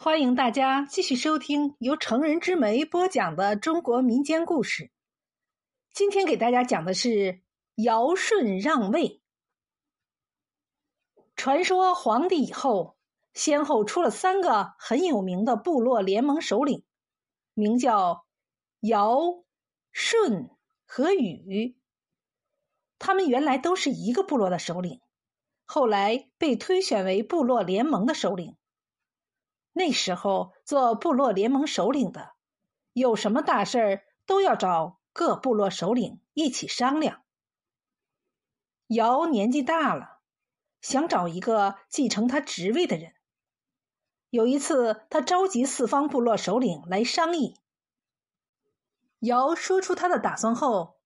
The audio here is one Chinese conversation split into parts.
欢迎大家继续收听由成人之美播讲的中国民间故事。今天给大家讲的是尧舜让位。传说皇帝以后，先后出了三个很有名的部落联盟首领，名叫尧、舜和禹。他们原来都是一个部落的首领，后来被推选为部落联盟的首领。那时候做部落联盟首领的，有什么大事儿都要找各部落首领一起商量。尧年纪大了，想找一个继承他职位的人。有一次，他召集四方部落首领来商议。尧说出他的打算后，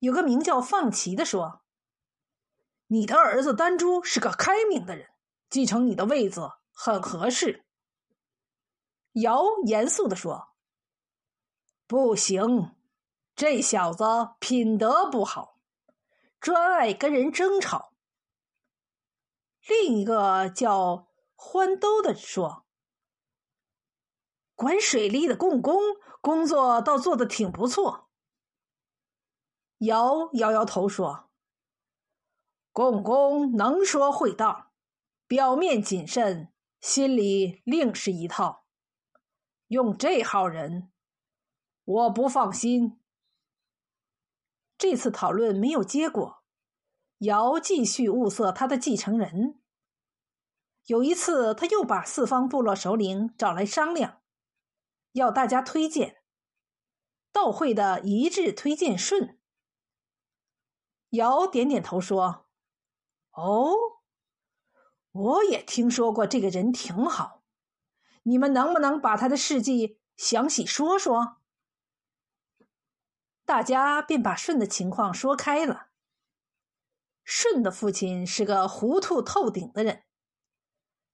有个名叫放齐的说：“你的儿子丹朱是个开明的人，继承你的位子很合适。”尧严肃地说：“不行，这小子品德不好，专爱跟人争吵。”另一个叫欢兜的说：“管水利的共工工作倒做的挺不错。”尧摇摇头说：“共工能说会道，表面谨慎，心里另是一套。”用这号人，我不放心。这次讨论没有结果，尧继续物色他的继承人。有一次，他又把四方部落首领找来商量，要大家推荐。到会的一致推荐舜。尧点点头说：“哦，我也听说过这个人挺好。”你们能不能把他的事迹详细说说？大家便把舜的情况说开了。舜的父亲是个糊涂透顶的人，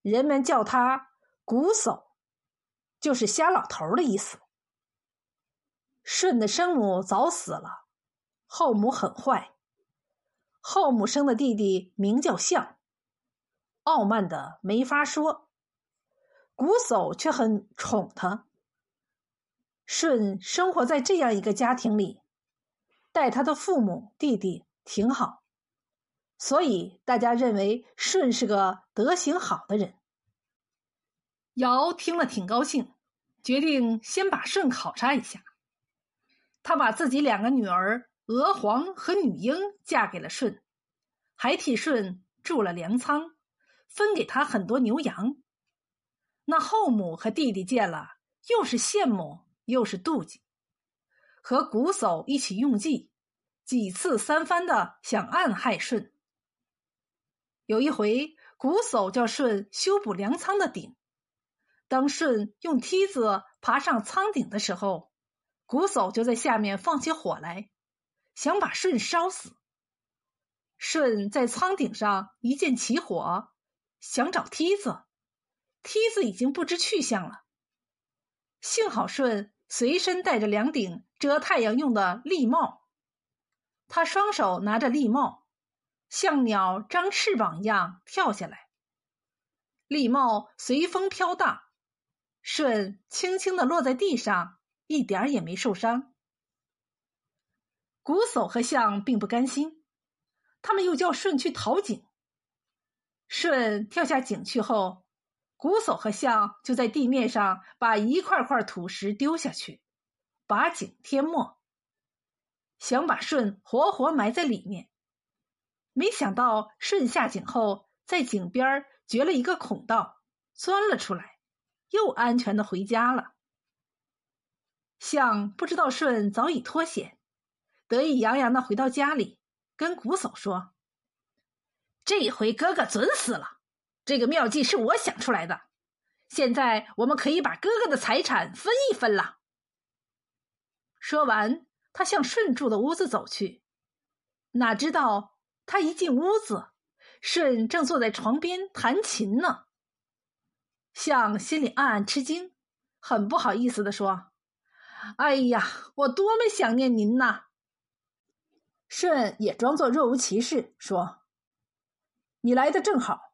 人们叫他“瞽叟”，就是瞎老头的意思。舜的生母早死了，后母很坏，后母生的弟弟名叫象，傲慢的没法说。瞽叟却很宠他。舜生活在这样一个家庭里，待他的父母、弟弟挺好，所以大家认为舜是个德行好的人。尧听了挺高兴，决定先把舜考察一下。他把自己两个女儿娥皇和女英嫁给了舜，还替舜筑了粮仓，分给他很多牛羊。那后母和弟弟见了，又是羡慕又是妒忌，和瞽叟一起用计，几次三番的想暗害舜。有一回，瞽叟叫舜修补粮仓的顶，当舜用梯子爬上仓顶的时候，瞽叟就在下面放起火来，想把舜烧死。舜在仓顶上一见起火，想找梯子。梯子已经不知去向了。幸好舜随身带着两顶遮太阳用的笠帽，他双手拿着笠帽，像鸟张翅膀一样跳下来。笠帽随风飘荡，舜轻轻的落在地上，一点也没受伤。瞽叟和象并不甘心，他们又叫舜去讨井。舜跳下井去后。瞽叟和象就在地面上把一块块土石丢下去，把井填没，想把舜活活埋在里面。没想到舜下井后，在井边掘了一个孔道，钻了出来，又安全的回家了。象不知道舜早已脱险，得意洋洋的回到家里，跟瞽叟说：“这回哥哥准死了。”这个妙计是我想出来的，现在我们可以把哥哥的财产分一分了。说完，他向舜住的屋子走去，哪知道他一进屋子，舜正坐在床边弹琴呢。象心里暗暗吃惊，很不好意思的说：“哎呀，我多么想念您呐！”舜也装作若无其事说：“你来的正好。”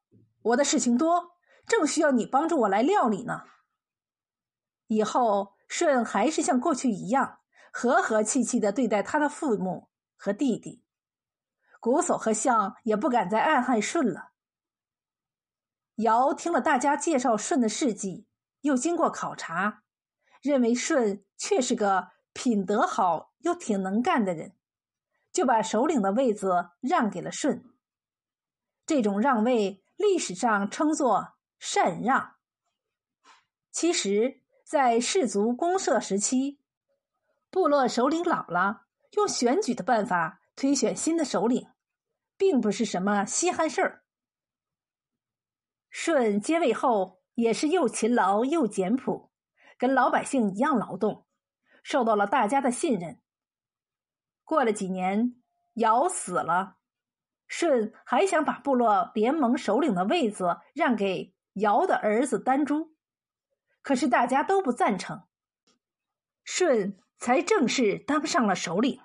我的事情多，正需要你帮助我来料理呢。以后，舜还是像过去一样和和气气的对待他的父母和弟弟。瞽叟和象也不敢再暗害舜了。尧听了大家介绍舜的事迹，又经过考察，认为舜确是个品德好又挺能干的人，就把首领的位子让给了舜。这种让位，历史上称作禅让。其实，在氏族公社时期，部落首领老了，用选举的办法推选新的首领，并不是什么稀罕事儿。舜接位后，也是又勤劳又简朴，跟老百姓一样劳动，受到了大家的信任。过了几年，尧死了，舜还想把部落联盟首领的位子让给尧的儿子丹朱。可是大家都不赞成，舜才正式当上了首领。